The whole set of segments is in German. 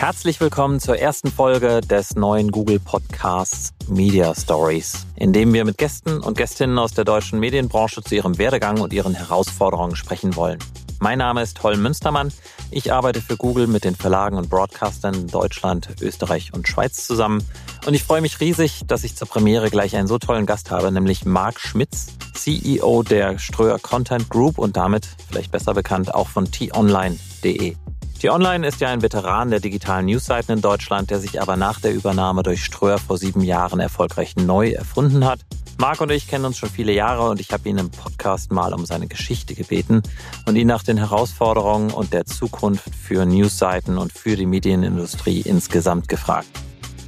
Herzlich willkommen zur ersten Folge des neuen Google Podcasts Media Stories, in dem wir mit Gästen und Gästinnen aus der deutschen Medienbranche zu ihrem Werdegang und ihren Herausforderungen sprechen wollen. Mein Name ist Holm Münstermann. Ich arbeite für Google mit den Verlagen und Broadcastern in Deutschland, Österreich und Schweiz zusammen. Und ich freue mich riesig, dass ich zur Premiere gleich einen so tollen Gast habe, nämlich Marc Schmitz, CEO der Ströer Content Group und damit vielleicht besser bekannt auch von t-online.de. T-Online ist ja ein Veteran der digitalen Newsseiten in Deutschland, der sich aber nach der Übernahme durch Ströer vor sieben Jahren erfolgreich neu erfunden hat. Marc und ich kennen uns schon viele Jahre und ich habe ihn im Podcast mal um seine Geschichte gebeten und ihn nach den Herausforderungen und der Zukunft für Newsseiten und für die Medienindustrie insgesamt gefragt.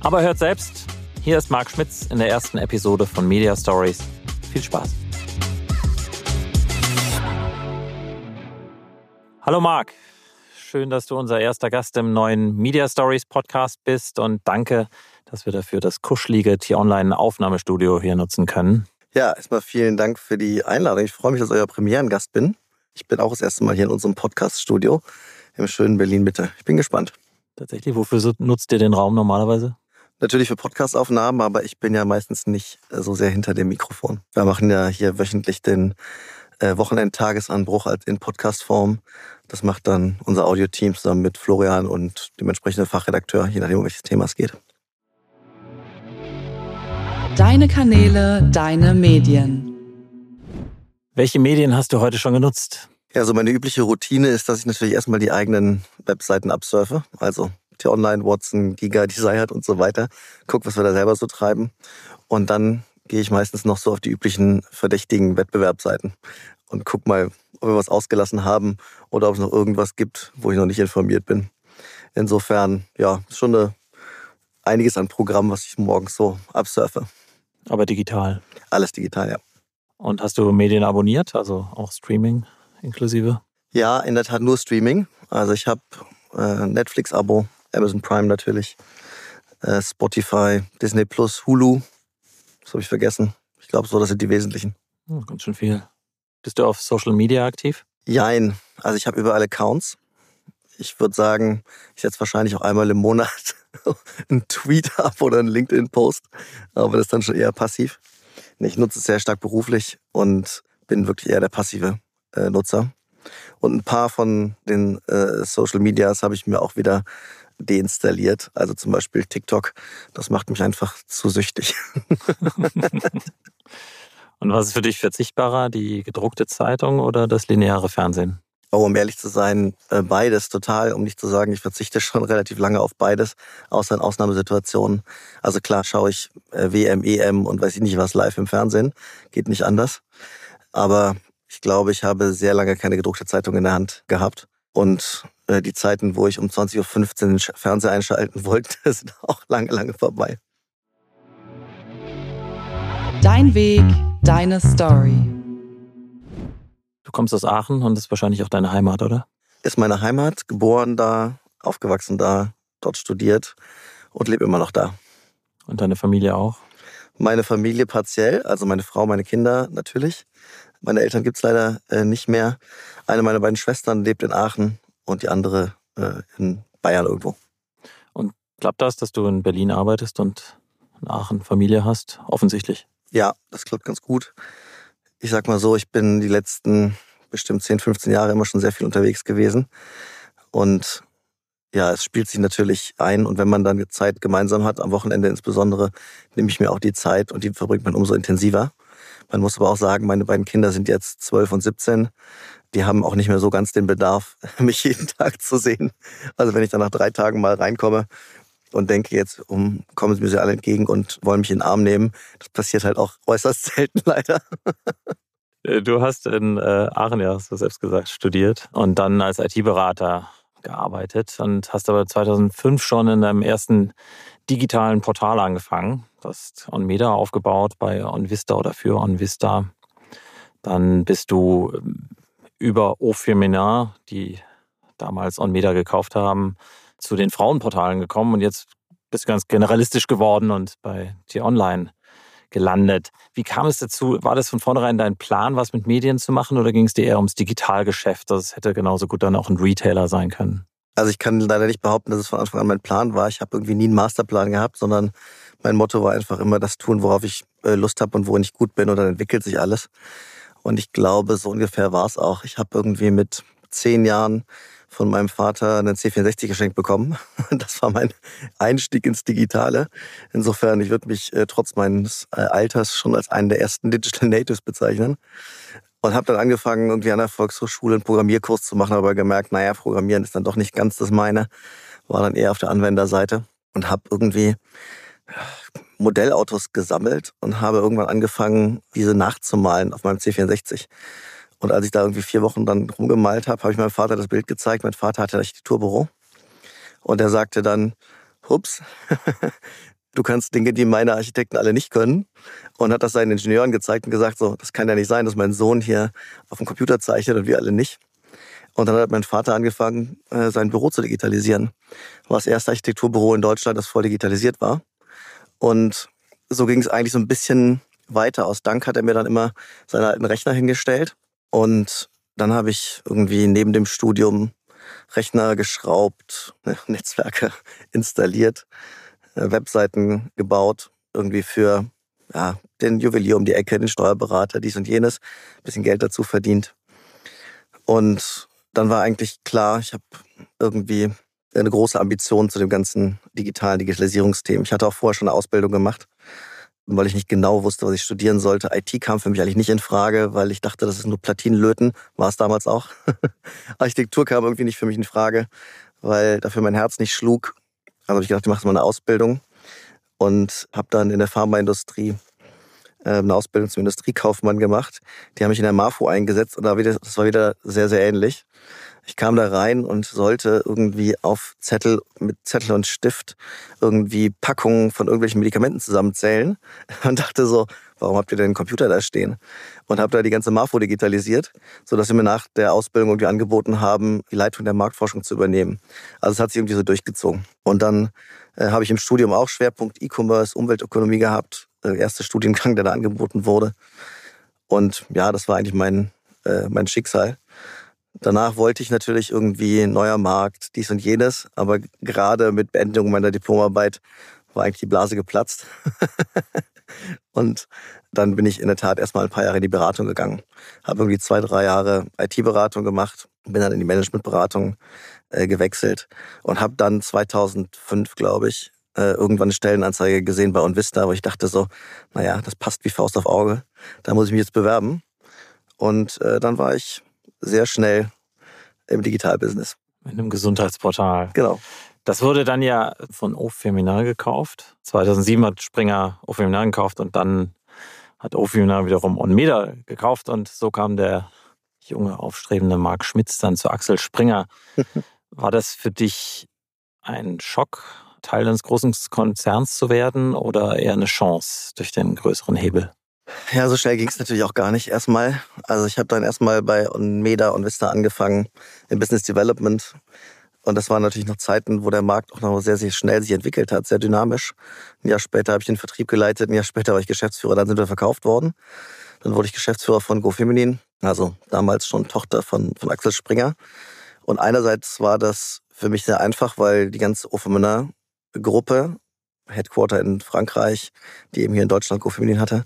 Aber hört selbst, hier ist Marc Schmitz in der ersten Episode von Media Stories. Viel Spaß. Hallo Marc, Schön, dass du unser erster Gast im neuen Media Stories Podcast bist und danke, dass wir dafür das kuschelige T-Online Aufnahmestudio hier nutzen können. Ja, erstmal vielen Dank für die Einladung. Ich freue mich, dass ich euer Premierengast bin. Ich bin auch das erste Mal hier in unserem Podcast-Studio im schönen Berlin-Mitte. Ich bin gespannt. Tatsächlich, wofür nutzt ihr den Raum normalerweise? Natürlich für Podcastaufnahmen, aber ich bin ja meistens nicht so sehr hinter dem Mikrofon. Wir machen ja hier wöchentlich den äh, Wochenendtagesanbruch als in Podcastform. Das macht dann unser Audioteam zusammen mit Florian und dem entsprechenden Fachredakteur, je nachdem, um welches Thema es geht. Deine Kanäle, deine Medien. Welche Medien hast du heute schon genutzt? Ja, so meine übliche Routine ist, dass ich natürlich erstmal die eigenen Webseiten absurfe. Also T-Online, Watson, Giga, Desired und so weiter. Guck, was wir da selber so treiben. Und dann gehe ich meistens noch so auf die üblichen verdächtigen Wettbewerbsseiten und guck mal, ob wir was ausgelassen haben oder ob es noch irgendwas gibt, wo ich noch nicht informiert bin. Insofern, ja, ist schon eine, einiges an Programm, was ich morgens so absurfe. Aber digital? Alles digital, ja. Und hast du Medien abonniert, also auch Streaming inklusive? Ja, in der Tat nur Streaming. Also ich habe äh, Netflix-Abo, Amazon Prime natürlich, äh, Spotify, Disney Plus, Hulu. Das habe ich vergessen. Ich glaube, so, das sind die wesentlichen. Hm, ganz schön viel. Bist du auf Social Media aktiv? Jein. Also ich habe überall Accounts. Ich würde sagen, ich setze wahrscheinlich auch einmal im Monat einen Tweet ab oder einen LinkedIn-Post. Aber das ist dann schon eher passiv. Ich nutze es sehr stark beruflich und bin wirklich eher der passive äh, Nutzer. Und ein paar von den äh, Social Medias habe ich mir auch wieder deinstalliert. Also zum Beispiel TikTok. Das macht mich einfach zu süchtig. Und was ist für dich verzichtbarer, die gedruckte Zeitung oder das lineare Fernsehen? Oh, um ehrlich zu sein, äh, beides total. Um nicht zu sagen, ich verzichte schon relativ lange auf beides, außer in Ausnahmesituationen. Also klar schaue ich äh, WM, EM und weiß ich nicht was live im Fernsehen. Geht nicht anders. Aber ich glaube, ich habe sehr lange keine gedruckte Zeitung in der Hand gehabt. Und die Zeiten, wo ich um 20.15 Uhr den Fernseher einschalten wollte, sind auch lange, lange vorbei. Dein Weg, deine Story. Du kommst aus Aachen und das ist wahrscheinlich auch deine Heimat, oder? Ist meine Heimat, geboren da, aufgewachsen da, dort studiert und lebe immer noch da. Und deine Familie auch? Meine Familie partiell, also meine Frau, meine Kinder natürlich. Meine Eltern gibt es leider äh, nicht mehr. Eine meiner beiden Schwestern lebt in Aachen und die andere äh, in Bayern irgendwo. Und klappt das, dass du in Berlin arbeitest und in Aachen Familie hast? Offensichtlich. Ja, das klappt ganz gut. Ich sag mal so, ich bin die letzten bestimmt 10, 15 Jahre immer schon sehr viel unterwegs gewesen. Und ja, es spielt sich natürlich ein. Und wenn man dann Zeit gemeinsam hat, am Wochenende insbesondere, nehme ich mir auch die Zeit und die verbringt man umso intensiver. Man muss aber auch sagen, meine beiden Kinder sind jetzt 12 und 17. Die haben auch nicht mehr so ganz den Bedarf, mich jeden Tag zu sehen. Also wenn ich dann nach drei Tagen mal reinkomme und denke jetzt, um, kommen sie mir alle entgegen und wollen mich in den Arm nehmen. Das passiert halt auch äußerst selten leider. Äh, du hast in äh, Aachen, ja, hast du selbst gesagt, studiert und dann als IT-Berater gearbeitet und hast aber 2005 schon in deinem ersten digitalen Portal angefangen. Du hast OnMeda aufgebaut bei OnVista oder für OnVista. Dann bist du ähm, über Aufemina, die damals OnMeda gekauft haben, zu den Frauenportalen gekommen und jetzt bist du ganz generalistisch geworden und bei T-Online gelandet. Wie kam es dazu? War das von vornherein dein Plan, was mit Medien zu machen oder ging es dir eher ums Digitalgeschäft? Das hätte genauso gut dann auch ein Retailer sein können. Also ich kann leider nicht behaupten, dass es von Anfang an mein Plan war. Ich habe irgendwie nie einen Masterplan gehabt, sondern mein Motto war einfach immer das tun, worauf ich äh, Lust habe und worin ich gut bin und dann entwickelt sich alles. Und ich glaube, so ungefähr war es auch. Ich habe irgendwie mit zehn Jahren von meinem Vater einen C64 geschenkt bekommen. Das war mein Einstieg ins Digitale. Insofern, ich würde mich äh, trotz meines äh, Alters schon als einen der ersten Digital Natives bezeichnen. Und habe dann angefangen, irgendwie an der Volkshochschule einen Programmierkurs zu machen, aber gemerkt, naja, Programmieren ist dann doch nicht ganz das meine. War dann eher auf der Anwenderseite und habe irgendwie Modellautos gesammelt und habe irgendwann angefangen, diese nachzumalen auf meinem C64. Und als ich da irgendwie vier Wochen dann rumgemalt habe, habe ich meinem Vater das Bild gezeigt. Mein Vater hatte ein Architekturbüro. Und er sagte dann, hups, du kannst Dinge, die meine Architekten alle nicht können. Und hat das seinen Ingenieuren gezeigt und gesagt, so, das kann ja nicht sein, dass mein Sohn hier auf dem Computer zeichnet und wir alle nicht. Und dann hat mein Vater angefangen, äh, sein Büro zu digitalisieren. War das erste Architekturbüro in Deutschland, das voll digitalisiert war. Und so ging es eigentlich so ein bisschen weiter. Aus Dank hat er mir dann immer seinen alten Rechner hingestellt. Und dann habe ich irgendwie neben dem Studium Rechner geschraubt, Netzwerke installiert, äh, Webseiten gebaut, irgendwie für ja, den Juwelier um die Ecke, den Steuerberater, dies und jenes, bisschen Geld dazu verdient. Und dann war eigentlich klar, ich habe irgendwie eine große Ambition zu dem ganzen digitalen Digitalisierungsthemen. Ich hatte auch vorher schon eine Ausbildung gemacht, weil ich nicht genau wusste, was ich studieren sollte. IT kam für mich eigentlich nicht in Frage, weil ich dachte, das ist nur Platinenlöten. War es damals auch. Architektur kam irgendwie nicht für mich in Frage, weil dafür mein Herz nicht schlug. Also habe ich gedacht, ich mache mal eine Ausbildung und habe dann in der Pharmaindustrie äh, eine Ausbildung zum Industriekaufmann gemacht. Die haben mich in der MAFO eingesetzt und das war wieder sehr, sehr ähnlich. Ich kam da rein und sollte irgendwie auf Zettel mit Zettel und Stift irgendwie Packungen von irgendwelchen Medikamenten zusammenzählen und dachte so, warum habt ihr denn einen Computer da stehen? Und habe da die ganze Marfo digitalisiert, sodass sie mir nach der Ausbildung irgendwie angeboten haben, die Leitung der Marktforschung zu übernehmen. Also es hat sich irgendwie so durchgezogen. Und dann äh, habe ich im Studium auch Schwerpunkt E-Commerce, Umweltökonomie gehabt, der erste Studiengang, der da angeboten wurde. Und ja, das war eigentlich mein, äh, mein Schicksal. Danach wollte ich natürlich irgendwie neuer Markt, dies und jenes, aber gerade mit Beendigung meiner Diplomarbeit war eigentlich die Blase geplatzt. und dann bin ich in der Tat erstmal ein paar Jahre in die Beratung gegangen. Habe irgendwie zwei, drei Jahre IT-Beratung gemacht, bin dann in die Managementberatung äh, gewechselt und habe dann 2005, glaube ich, äh, irgendwann eine Stellenanzeige gesehen bei Onvista, wo ich dachte so, naja, das passt wie Faust auf Auge, da muss ich mich jetzt bewerben. Und äh, dann war ich sehr schnell im Digitalbusiness. In einem Gesundheitsportal. Genau. Das wurde dann ja von Ofeminal gekauft. 2007 hat Springer Ofeminal gekauft und dann hat Ofeminal wiederum Onmeda gekauft und so kam der junge, aufstrebende Marc Schmitz dann zu Axel Springer. War das für dich ein Schock, Teil eines großen Konzerns zu werden oder eher eine Chance durch den größeren Hebel? Ja, so schnell ging es natürlich auch gar nicht erstmal. Also ich habe dann erstmal bei Meda und Vista angefangen im Business Development. Und das waren natürlich noch Zeiten, wo der Markt auch noch sehr, sehr schnell sich entwickelt hat, sehr dynamisch. Ein Jahr später habe ich den Vertrieb geleitet, ein Jahr später war ich Geschäftsführer, dann sind wir verkauft worden. Dann wurde ich Geschäftsführer von GoFeminin, also damals schon Tochter von, von Axel Springer. Und einerseits war das für mich sehr einfach, weil die ganze Ofemener Gruppe, Headquarter in Frankreich, die eben hier in Deutschland GoFeminin hatte,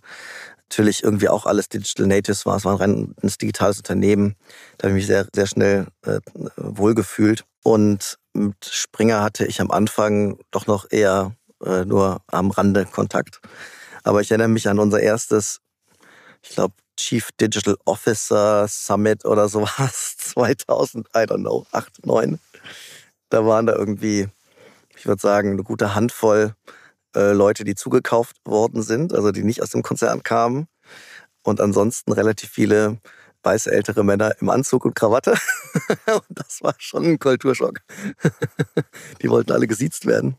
natürlich irgendwie auch alles Digital Natives war. Es war ein reines digitales Unternehmen. Da habe ich mich sehr, sehr schnell äh, wohlgefühlt. Und mit Springer hatte ich am Anfang doch noch eher äh, nur am Rande Kontakt. Aber ich erinnere mich an unser erstes, ich glaube, Chief Digital Officer Summit oder sowas, 2000, I don't know, 8, 9. Da waren da irgendwie, ich würde sagen, eine gute Handvoll äh, Leute, die zugekauft worden sind, also die nicht aus dem Konzern kamen. Und ansonsten relativ viele weiße ältere Männer im Anzug und Krawatte. und das war schon ein Kulturschock. die wollten alle gesiezt werden,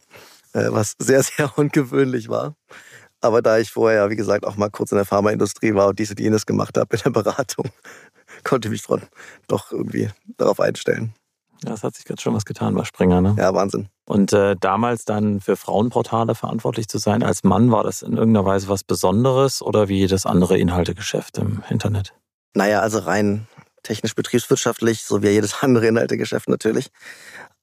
äh, was sehr, sehr ungewöhnlich war. Aber da ich vorher, wie gesagt, auch mal kurz in der Pharmaindustrie war und dies und jenes gemacht habe in der Beratung, konnte ich mich doch irgendwie darauf einstellen. Ja, es hat sich ganz schön was getan bei Springer, ne? Ja, Wahnsinn. Und äh, damals dann für Frauenportale verantwortlich zu sein als Mann, war das in irgendeiner Weise was Besonderes oder wie das andere Inhaltegeschäft im Internet? Naja, also rein technisch betriebswirtschaftlich, so wie jedes andere Inhaltegeschäft natürlich.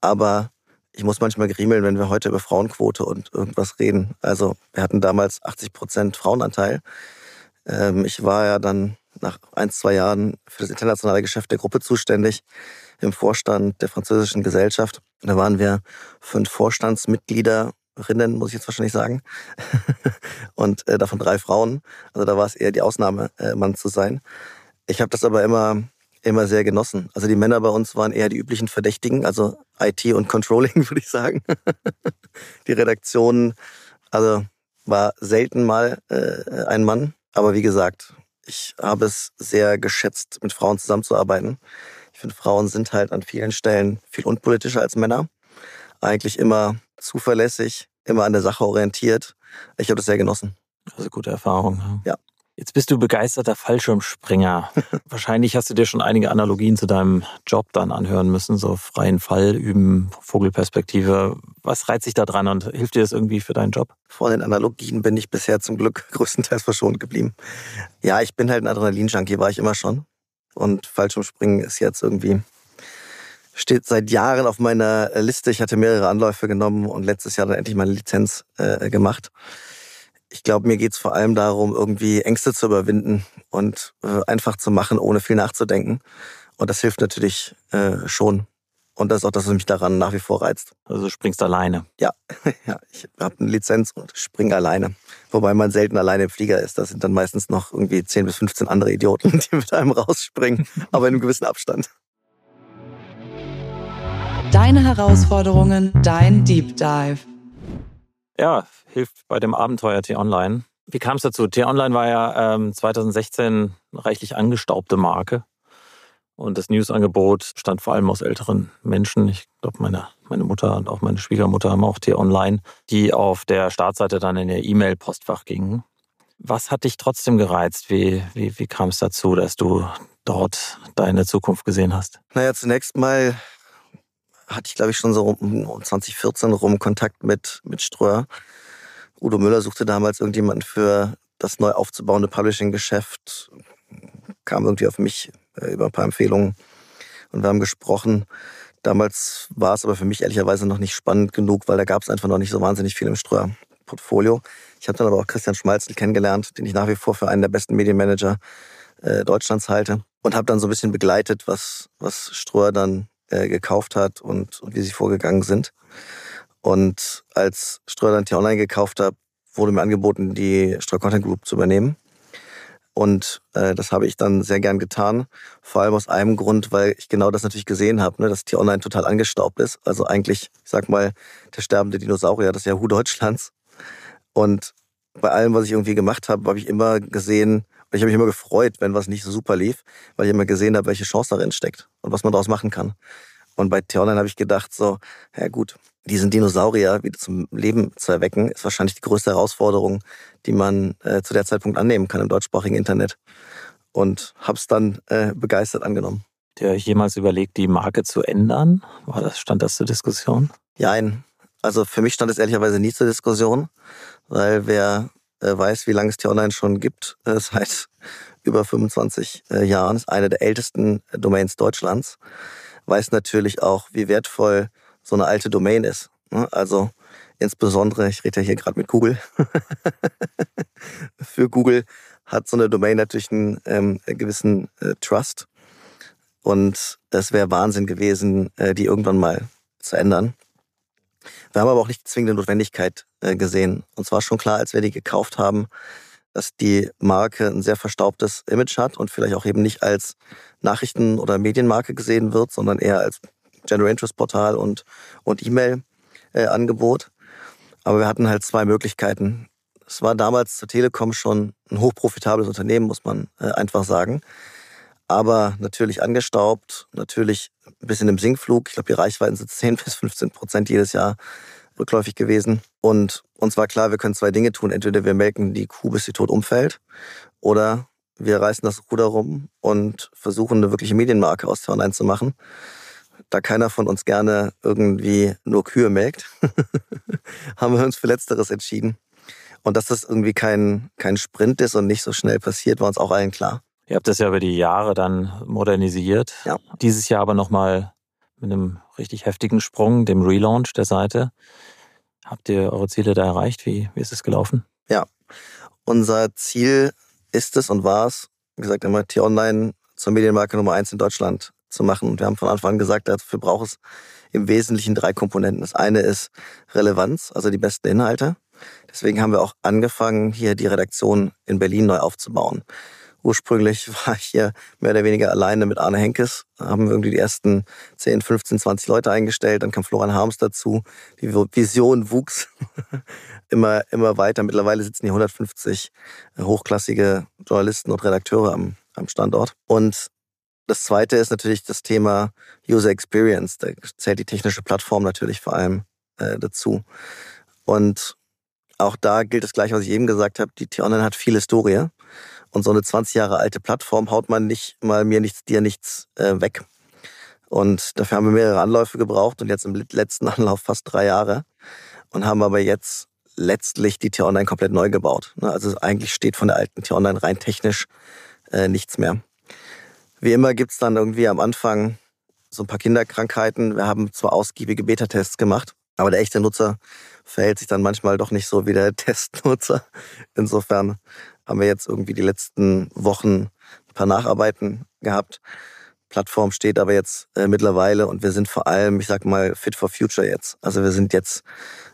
Aber ich muss manchmal griemeln, wenn wir heute über Frauenquote und irgendwas reden. Also wir hatten damals 80 Prozent Frauenanteil. Ähm, ich war ja dann nach ein, zwei Jahren für das internationale Geschäft der Gruppe zuständig im Vorstand der französischen Gesellschaft. Da waren wir fünf Vorstandsmitgliederinnen, muss ich jetzt wahrscheinlich sagen, und äh, davon drei Frauen. Also da war es eher die Ausnahme, äh, Mann zu sein. Ich habe das aber immer immer sehr genossen. Also die Männer bei uns waren eher die üblichen Verdächtigen, also IT und Controlling, würde ich sagen. die Redaktion, also war selten mal äh, ein Mann. Aber wie gesagt, ich habe es sehr geschätzt, mit Frauen zusammenzuarbeiten. Ich finde, Frauen sind halt an vielen Stellen viel unpolitischer als Männer. Eigentlich immer zuverlässig, immer an der Sache orientiert. Ich habe das sehr genossen. Also gute Erfahrung. Ja. Jetzt bist du begeisterter Fallschirmspringer. Wahrscheinlich hast du dir schon einige Analogien zu deinem Job dann anhören müssen, so freien Fall üben, Vogelperspektive. Was reizt sich da dran und hilft dir das irgendwie für deinen Job? Vor den Analogien bin ich bisher zum Glück größtenteils verschont geblieben. Ja, ich bin halt ein Adrenalin-Junkie, war ich immer schon. Und Fallschirmspringen ist jetzt irgendwie steht seit Jahren auf meiner Liste. Ich hatte mehrere Anläufe genommen und letztes Jahr dann endlich meine Lizenz äh, gemacht ich glaube, mir geht es vor allem darum, irgendwie Ängste zu überwinden und äh, einfach zu machen, ohne viel nachzudenken. Und das hilft natürlich äh, schon. Und das ist auch das, was mich daran nach wie vor reizt. Also du springst alleine. Ja, ja ich habe eine Lizenz und springe alleine. Wobei man selten alleine im Flieger ist. Das sind dann meistens noch irgendwie 10 bis 15 andere Idioten, die mit einem rausspringen, aber in einem gewissen Abstand. Deine Herausforderungen, dein Deep Dive. Ja, hilft bei dem Abenteuer T-Online. Wie kam es dazu? T-Online war ja ähm, 2016 eine reichlich angestaubte Marke. Und das Newsangebot stand vor allem aus älteren Menschen. Ich glaube, meine, meine Mutter und auch meine Schwiegermutter haben auch T-Online, die auf der Startseite dann in ihr E-Mail-Postfach gingen. Was hat dich trotzdem gereizt? Wie, wie, wie kam es dazu, dass du dort deine Zukunft gesehen hast? Naja, zunächst mal hatte ich, glaube ich, schon so um 2014 rum Kontakt mit, mit Ströer. Udo Müller suchte damals irgendjemanden für das neu aufzubauende Publishing-Geschäft, kam irgendwie auf mich über ein paar Empfehlungen und wir haben gesprochen. Damals war es aber für mich ehrlicherweise noch nicht spannend genug, weil da gab es einfach noch nicht so wahnsinnig viel im Ströer-Portfolio. Ich habe dann aber auch Christian Schmalzel kennengelernt, den ich nach wie vor für einen der besten Medienmanager äh, Deutschlands halte und habe dann so ein bisschen begleitet, was, was Ströer dann äh, gekauft hat und, und wie sie vorgegangen sind. Und als Streuland hier online gekauft habe, wurde mir angeboten, die Streu Content Group zu übernehmen. Und äh, das habe ich dann sehr gern getan. Vor allem aus einem Grund, weil ich genau das natürlich gesehen habe, ne, dass T-Online total angestaubt ist. Also eigentlich, ich sag mal, der sterbende Dinosaurier, das Yahoo Deutschlands. Und bei allem, was ich irgendwie gemacht habe, habe ich immer gesehen, ich habe mich immer gefreut, wenn was nicht so super lief, weil ich immer gesehen habe, welche Chance darin steckt und was man daraus machen kann. Und bei T-Online habe ich gedacht, so, ja gut, diesen Dinosaurier wieder zum Leben zu erwecken, ist wahrscheinlich die größte Herausforderung, die man äh, zu der Zeitpunkt annehmen kann im deutschsprachigen Internet. Und habe es dann äh, begeistert angenommen. Der jemals überlegt, die Marke zu ändern? War das, stand das zur Diskussion? Ja, also für mich stand es ehrlicherweise nie zur Diskussion, weil wer äh, weiß, wie lange es T-Online schon gibt, äh, seit über 25 äh, Jahren, ist eine der ältesten Domains Deutschlands, weiß natürlich auch, wie wertvoll so eine alte Domain ist. Ne? Also insbesondere, ich rede ja hier gerade mit Google, für Google hat so eine Domain natürlich einen ähm, gewissen äh, Trust. Und es wäre Wahnsinn gewesen, äh, die irgendwann mal zu ändern. Wir haben aber auch nicht zwingende Notwendigkeit äh, gesehen. Und zwar schon klar, als wir die gekauft haben, dass die Marke ein sehr verstaubtes Image hat und vielleicht auch eben nicht als Nachrichten- oder Medienmarke gesehen wird, sondern eher als General Interest Portal und, und E-Mail-Angebot. Aber wir hatten halt zwei Möglichkeiten. Es war damals zur Telekom schon ein hochprofitables Unternehmen, muss man äh, einfach sagen. Aber natürlich angestaubt, natürlich ein bisschen im Sinkflug. Ich glaube, die Reichweiten sind 10 bis 15 Prozent jedes Jahr rückläufig gewesen. Und uns war klar, wir können zwei Dinge tun. Entweder wir melken die Kuh, bis sie tot umfällt, oder wir reißen das Ruder rum und versuchen, eine wirkliche Medienmarke aus Online zu machen. Da keiner von uns gerne irgendwie nur Kühe melkt, haben wir uns für Letzteres entschieden. Und dass das irgendwie kein, kein Sprint ist und nicht so schnell passiert, war uns auch allen klar. Ihr habt das ja über die Jahre dann modernisiert. Ja. Dieses Jahr aber nochmal mit einem richtig heftigen Sprung, dem Relaunch der Seite. Habt ihr eure Ziele da erreicht? Wie, wie ist es gelaufen? Ja, unser Ziel ist es und war es, wie gesagt, immer T-Online zur Medienmarke Nummer eins in Deutschland zu machen. Und wir haben von Anfang an gesagt, dafür braucht es im Wesentlichen drei Komponenten. Das eine ist Relevanz, also die besten Inhalte. Deswegen haben wir auch angefangen, hier die Redaktion in Berlin neu aufzubauen. Ursprünglich war ich hier mehr oder weniger alleine mit Arne Henkes. Da haben wir irgendwie die ersten 10, 15, 20 Leute eingestellt. Dann kam Florian Harms dazu. Die Vision wuchs immer, immer weiter. Mittlerweile sitzen hier 150 hochklassige Journalisten und Redakteure am, am Standort. Und das zweite ist natürlich das Thema User Experience. Da zählt die technische Plattform natürlich vor allem äh, dazu. Und auch da gilt das gleiche, was ich eben gesagt habe. Die T-Online hat viel Historie. Und so eine 20 Jahre alte Plattform haut man nicht mal mir nichts, dir nichts äh, weg. Und dafür haben wir mehrere Anläufe gebraucht und jetzt im letzten Anlauf fast drei Jahre und haben aber jetzt letztlich die T-Online komplett neu gebaut. Ne, also eigentlich steht von der alten T-Online rein technisch äh, nichts mehr. Wie immer gibt's dann irgendwie am Anfang so ein paar Kinderkrankheiten. Wir haben zwar ausgiebige Beta-Tests gemacht, aber der echte Nutzer verhält sich dann manchmal doch nicht so wie der Testnutzer. Insofern haben wir jetzt irgendwie die letzten Wochen ein paar Nacharbeiten gehabt. Plattform steht aber jetzt äh, mittlerweile und wir sind vor allem, ich sag mal, fit for future jetzt. Also wir sind jetzt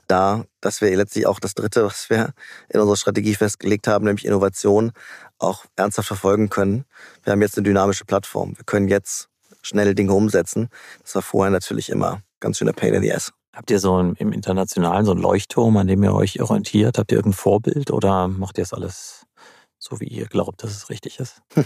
da, dass wir letztlich auch das Dritte, was wir in unserer Strategie festgelegt haben, nämlich Innovation, auch ernsthaft verfolgen können. Wir haben jetzt eine dynamische Plattform. Wir können jetzt schnelle Dinge umsetzen. Das war vorher natürlich immer ganz schöner Pain in the ass. Habt ihr so im Internationalen so einen Leuchtturm, an dem ihr euch orientiert? Habt ihr irgendein Vorbild oder macht ihr das alles so wie ihr glaubt, dass es richtig ist?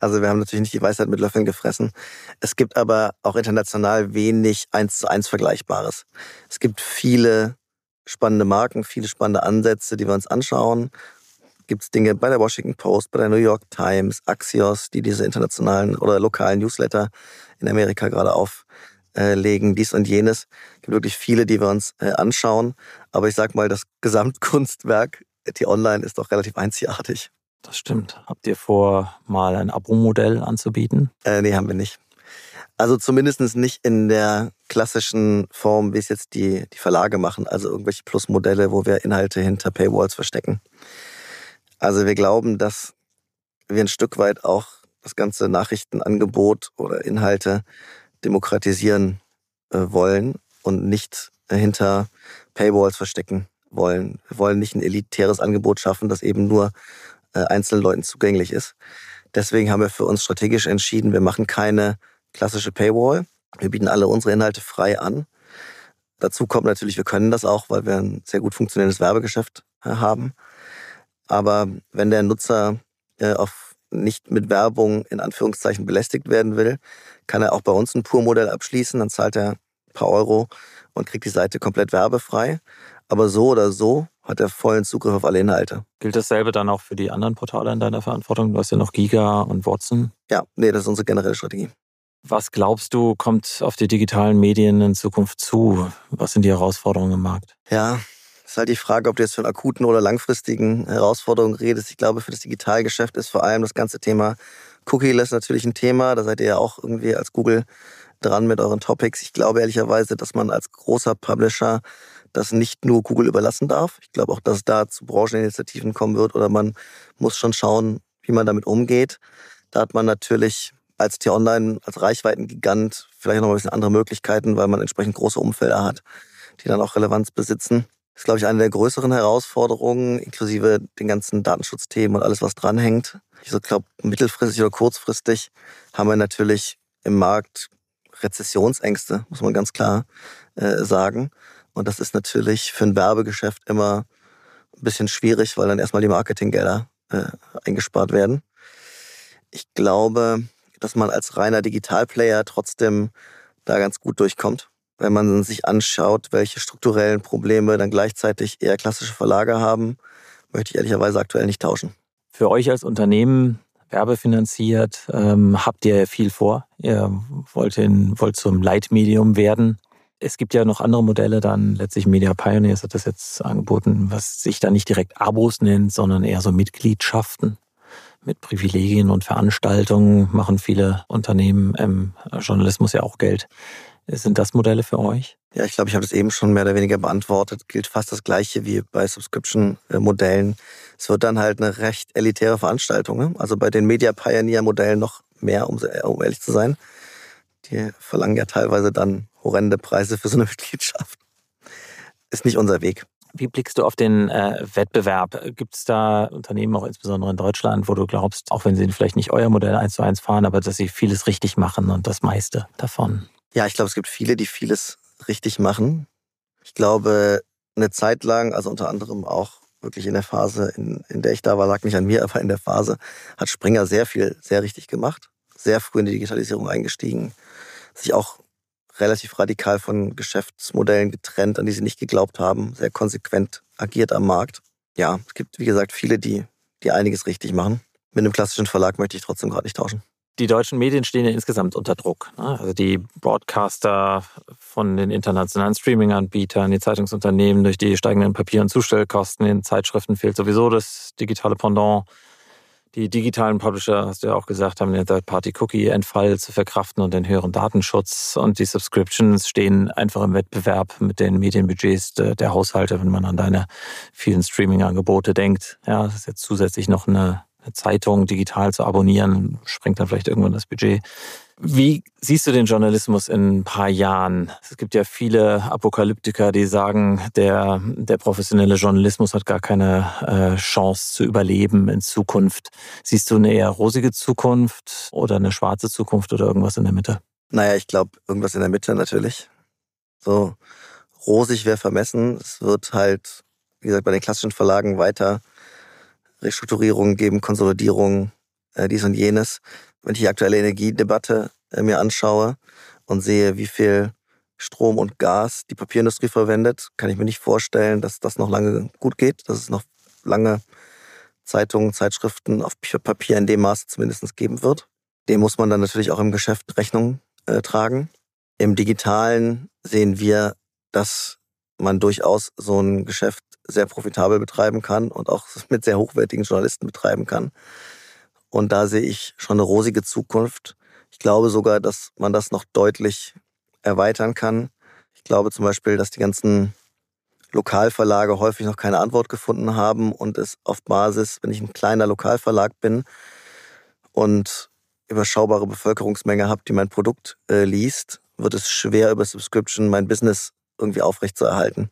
also wir haben natürlich nicht die Weisheit mit Löffeln gefressen. Es gibt aber auch international wenig eins zu eins Vergleichbares. Es gibt viele spannende Marken, viele spannende Ansätze, die wir uns anschauen. Gibt es Dinge bei der Washington Post, bei der New York Times, Axios, die diese internationalen oder lokalen Newsletter in Amerika gerade auflegen, dies und jenes. Es gibt wirklich viele, die wir uns äh, anschauen. Aber ich sag mal, das Gesamtkunstwerk T-Online ist doch relativ einzigartig. Das stimmt. Habt ihr vor, mal ein Abo-Modell anzubieten? Äh, nee, haben wir nicht. Also zumindest nicht in der klassischen Form, wie es jetzt die, die Verlage machen, also irgendwelche Plus-Modelle, wo wir Inhalte hinter Paywalls verstecken. Also wir glauben, dass wir ein Stück weit auch das ganze Nachrichtenangebot oder Inhalte demokratisieren äh, wollen und nicht hinter Paywalls verstecken wollen. Wir wollen nicht ein elitäres Angebot schaffen, das eben nur äh, einzelnen Leuten zugänglich ist. Deswegen haben wir für uns strategisch entschieden, wir machen keine klassische Paywall. Wir bieten alle unsere Inhalte frei an. Dazu kommt natürlich, wir können das auch, weil wir ein sehr gut funktionierendes Werbegeschäft äh, haben. Aber wenn der Nutzer äh, auf nicht mit Werbung in Anführungszeichen belästigt werden will, kann er auch bei uns ein Pur-Modell abschließen. Dann zahlt er ein paar Euro und kriegt die Seite komplett werbefrei. Aber so oder so hat er vollen Zugriff auf alle Inhalte. Gilt dasselbe dann auch für die anderen Portale in deiner Verantwortung? Du hast ja noch Giga und Watson. Ja, nee, das ist unsere generelle Strategie. Was glaubst du, kommt auf die digitalen Medien in Zukunft zu? Was sind die Herausforderungen im Markt? Ja, ist halt die Frage, ob du jetzt von akuten oder langfristigen Herausforderungen redest. Ich glaube, für das Digitalgeschäft ist vor allem das ganze Thema Cookie-less natürlich ein Thema. Da seid ihr ja auch irgendwie als Google dran mit euren Topics. Ich glaube ehrlicherweise, dass man als großer Publisher das nicht nur Google überlassen darf. Ich glaube auch, dass es da zu Brancheninitiativen kommen wird oder man muss schon schauen, wie man damit umgeht. Da hat man natürlich als T-Online, als Reichweitengigant vielleicht noch ein bisschen andere Möglichkeiten, weil man entsprechend große Umfelder hat, die dann auch Relevanz besitzen. Ist, glaube ich, eine der größeren Herausforderungen, inklusive den ganzen Datenschutzthemen und alles, was dranhängt. Ich so glaube, mittelfristig oder kurzfristig haben wir natürlich im Markt Rezessionsängste, muss man ganz klar äh, sagen. Und das ist natürlich für ein Werbegeschäft immer ein bisschen schwierig, weil dann erstmal die Marketinggelder äh, eingespart werden. Ich glaube, dass man als reiner Digitalplayer trotzdem da ganz gut durchkommt. Wenn man sich anschaut, welche strukturellen Probleme dann gleichzeitig eher klassische Verlage haben, möchte ich ehrlicherweise aktuell nicht tauschen. Für euch als Unternehmen werbefinanziert ähm, habt ihr viel vor. Ihr wollt, in, wollt zum Leitmedium werden. Es gibt ja noch andere Modelle, dann letztlich Media Pioneers hat das jetzt angeboten, was sich da nicht direkt Abos nennt, sondern eher so Mitgliedschaften mit Privilegien und Veranstaltungen machen viele Unternehmen im Journalismus ja auch Geld. Sind das Modelle für euch? Ja, ich glaube, ich habe das eben schon mehr oder weniger beantwortet. Gilt fast das Gleiche wie bei Subscription-Modellen. Es wird dann halt eine recht elitäre Veranstaltung. Ne? Also bei den Media Pioneer-Modellen noch mehr, um, um ehrlich zu sein. Die verlangen ja teilweise dann horrende Preise für so eine Mitgliedschaft. Ist nicht unser Weg. Wie blickst du auf den äh, Wettbewerb? Gibt es da Unternehmen, auch insbesondere in Deutschland, wo du glaubst, auch wenn sie vielleicht nicht euer Modell eins zu eins fahren, aber dass sie vieles richtig machen und das meiste davon? Ja, ich glaube, es gibt viele, die vieles richtig machen. Ich glaube, eine Zeit lang, also unter anderem auch wirklich in der Phase, in, in der ich da war, lag nicht an mir, aber in der Phase, hat Springer sehr viel, sehr richtig gemacht. Sehr früh in die Digitalisierung eingestiegen. Sich auch relativ radikal von Geschäftsmodellen getrennt, an die sie nicht geglaubt haben, sehr konsequent agiert am Markt. Ja, es gibt, wie gesagt, viele, die, die einiges richtig machen. Mit einem klassischen Verlag möchte ich trotzdem gerade nicht tauschen. Die deutschen Medien stehen ja insgesamt unter Druck. Ne? Also die Broadcaster von den internationalen Streaming-Anbietern, die Zeitungsunternehmen durch die steigenden Papier- und Zustellkosten, den Zeitschriften fehlt sowieso das digitale Pendant. Die digitalen Publisher, hast du ja auch gesagt, haben den Third-Party-Cookie-Entfall zu verkraften und den höheren Datenschutz. Und die Subscriptions stehen einfach im Wettbewerb mit den Medienbudgets der Haushalte, wenn man an deine vielen Streaming-Angebote denkt. Ja, das ist jetzt zusätzlich noch eine Zeitung digital zu abonnieren, sprengt dann vielleicht irgendwann das Budget. Wie siehst du den Journalismus in ein paar Jahren? Es gibt ja viele Apokalyptiker, die sagen, der, der professionelle Journalismus hat gar keine äh, Chance zu überleben in Zukunft. Siehst du eine eher rosige Zukunft oder eine schwarze Zukunft oder irgendwas in der Mitte? Naja, ich glaube, irgendwas in der Mitte natürlich. So rosig wäre vermessen. Es wird halt, wie gesagt, bei den klassischen Verlagen weiter Restrukturierungen geben, Konsolidierungen, äh, dies und jenes. Wenn ich die aktuelle Energiedebatte äh, mir anschaue und sehe, wie viel Strom und Gas die Papierindustrie verwendet, kann ich mir nicht vorstellen, dass das noch lange gut geht, dass es noch lange Zeitungen, Zeitschriften auf Papier in dem Maße zumindest geben wird. Dem muss man dann natürlich auch im Geschäft Rechnung äh, tragen. Im Digitalen sehen wir, dass man durchaus so ein Geschäft sehr profitabel betreiben kann und auch mit sehr hochwertigen Journalisten betreiben kann. Und da sehe ich schon eine rosige Zukunft. Ich glaube sogar, dass man das noch deutlich erweitern kann. Ich glaube zum Beispiel, dass die ganzen Lokalverlage häufig noch keine Antwort gefunden haben und es auf Basis, wenn ich ein kleiner Lokalverlag bin und überschaubare Bevölkerungsmenge habe, die mein Produkt äh, liest, wird es schwer über Subscription mein Business irgendwie aufrechtzuerhalten.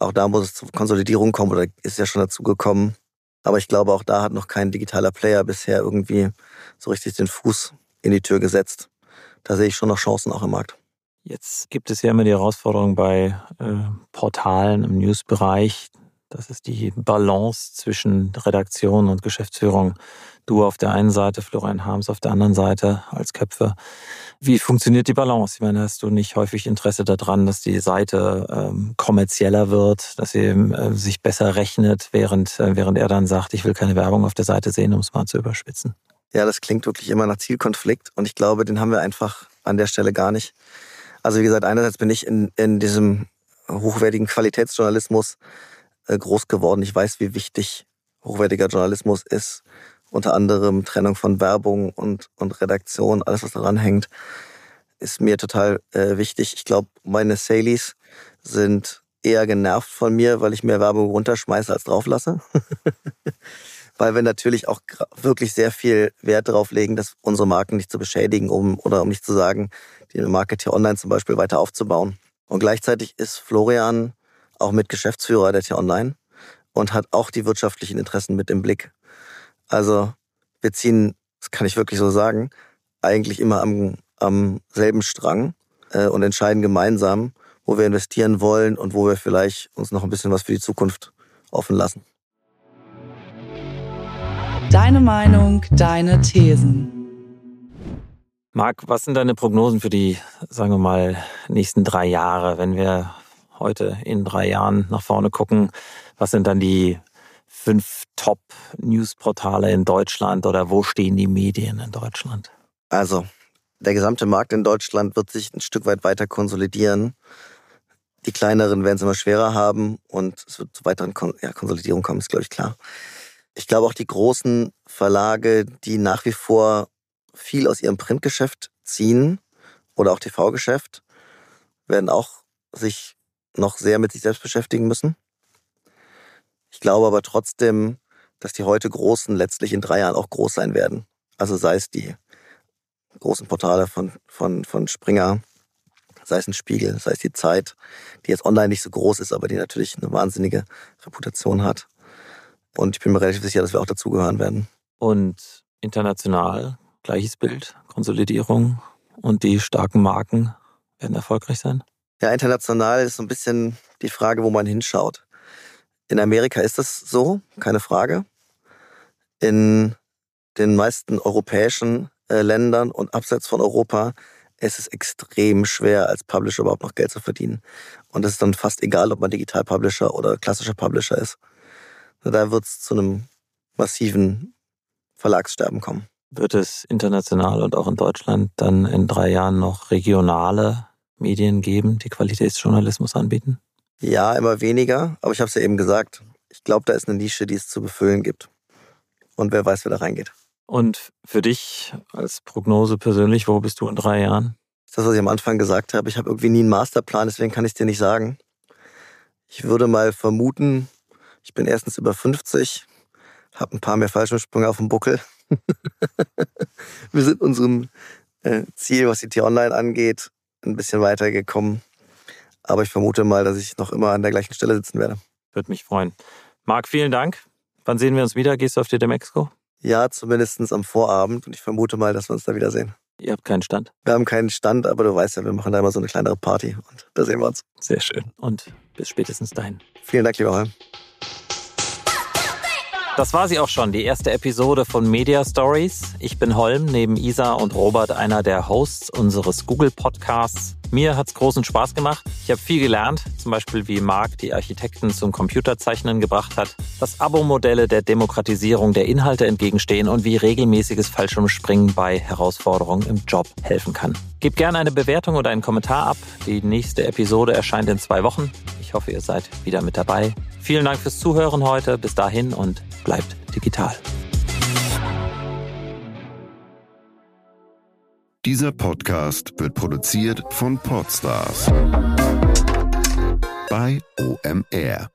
Auch da muss es zur Konsolidierung kommen oder ist ja schon dazu gekommen. Aber ich glaube, auch da hat noch kein digitaler Player bisher irgendwie so richtig den Fuß in die Tür gesetzt. Da sehe ich schon noch Chancen auch im Markt. Jetzt gibt es ja immer die Herausforderung bei äh, Portalen im Newsbereich. Das ist die Balance zwischen Redaktion und Geschäftsführung. Du auf der einen Seite, Florian Harms auf der anderen Seite als Köpfe. Wie funktioniert die Balance? Ich meine, hast du nicht häufig Interesse daran, dass die Seite ähm, kommerzieller wird, dass sie äh, sich besser rechnet, während, äh, während er dann sagt, ich will keine Werbung auf der Seite sehen, um es mal zu überspitzen? Ja, das klingt wirklich immer nach Zielkonflikt und ich glaube, den haben wir einfach an der Stelle gar nicht. Also wie gesagt, einerseits bin ich in, in diesem hochwertigen Qualitätsjournalismus groß geworden. Ich weiß, wie wichtig hochwertiger Journalismus ist unter anderem Trennung von Werbung und, und Redaktion, alles was daran hängt, ist mir total äh, wichtig. Ich glaube, meine Salies sind eher genervt von mir, weil ich mehr Werbung runterschmeiße als drauflasse. weil wir natürlich auch wirklich sehr viel Wert darauf legen, dass unsere Marken nicht zu beschädigen, um oder um nicht zu sagen, die Marketeer Online zum Beispiel weiter aufzubauen. Und gleichzeitig ist Florian auch mit Geschäftsführer der Tier Online und hat auch die wirtschaftlichen Interessen mit im Blick. Also wir ziehen, das kann ich wirklich so sagen, eigentlich immer am, am selben Strang äh, und entscheiden gemeinsam, wo wir investieren wollen und wo wir vielleicht uns noch ein bisschen was für die Zukunft offen lassen. Deine Meinung, deine Thesen. Marc, was sind deine Prognosen für die, sagen wir mal, nächsten drei Jahre, wenn wir heute in drei Jahren nach vorne gucken? Was sind dann die fünf Top-News-Portale in Deutschland oder wo stehen die Medien in Deutschland? Also, der gesamte Markt in Deutschland wird sich ein Stück weit weiter konsolidieren. Die kleineren werden es immer schwerer haben und es wird zu weiteren Kon ja, Konsolidierungen kommen, ist, glaube ich, klar. Ich glaube auch die großen Verlage, die nach wie vor viel aus ihrem Printgeschäft ziehen oder auch TV-Geschäft, werden auch sich noch sehr mit sich selbst beschäftigen müssen. Ich glaube aber trotzdem, dass die heute Großen letztlich in drei Jahren auch groß sein werden. Also sei es die großen Portale von, von, von Springer, sei es ein Spiegel, sei es die Zeit, die jetzt online nicht so groß ist, aber die natürlich eine wahnsinnige Reputation hat. Und ich bin mir relativ sicher, dass wir auch dazugehören werden. Und international gleiches Bild, Konsolidierung und die starken Marken werden erfolgreich sein? Ja, international ist so ein bisschen die Frage, wo man hinschaut. In Amerika ist das so, keine Frage. In den meisten europäischen äh, Ländern und abseits von Europa ist es extrem schwer, als Publisher überhaupt noch Geld zu verdienen. Und es ist dann fast egal, ob man Digital-Publisher oder klassischer Publisher ist. Da wird es zu einem massiven Verlagssterben kommen. Wird es international und auch in Deutschland dann in drei Jahren noch regionale Medien geben, die Qualitätsjournalismus anbieten? Ja, immer weniger. Aber ich habe es ja eben gesagt. Ich glaube, da ist eine Nische, die es zu befüllen gibt. Und wer weiß, wer da reingeht. Und für dich als Prognose persönlich, wo bist du in drei Jahren? Das, was ich am Anfang gesagt habe. Ich habe irgendwie nie einen Masterplan, deswegen kann ich es dir nicht sagen. Ich würde mal vermuten, ich bin erstens über 50, habe ein paar mehr Fallschirmsprünge auf dem Buckel. Wir sind unserem äh, Ziel, was die T-Online angeht, ein bisschen weitergekommen. Aber ich vermute mal, dass ich noch immer an der gleichen Stelle sitzen werde. Würde mich freuen. Marc, vielen Dank. Wann sehen wir uns wieder? Gehst du auf die Mexiko? Ja, zumindest am Vorabend. Und ich vermute mal, dass wir uns da wiedersehen. Ihr habt keinen Stand? Wir haben keinen Stand, aber du weißt ja, wir machen da immer so eine kleinere Party. Und da sehen wir uns. Sehr schön. Und bis spätestens dahin. Vielen Dank, lieber Holm. Das war sie auch schon, die erste Episode von Media Stories. Ich bin Holm, neben Isa und Robert einer der Hosts unseres Google Podcasts. Mir hat's großen Spaß gemacht. Ich habe viel gelernt, zum Beispiel wie Marc die Architekten zum Computerzeichnen gebracht hat, dass Abo-Modelle der Demokratisierung der Inhalte entgegenstehen und wie regelmäßiges Fallschirmspringen bei Herausforderungen im Job helfen kann. Gebt gerne eine Bewertung oder einen Kommentar ab. Die nächste Episode erscheint in zwei Wochen. Ich hoffe, ihr seid wieder mit dabei. Vielen Dank fürs Zuhören heute. Bis dahin und bleibt digital. Dieser Podcast wird produziert von Podstars bei OMR.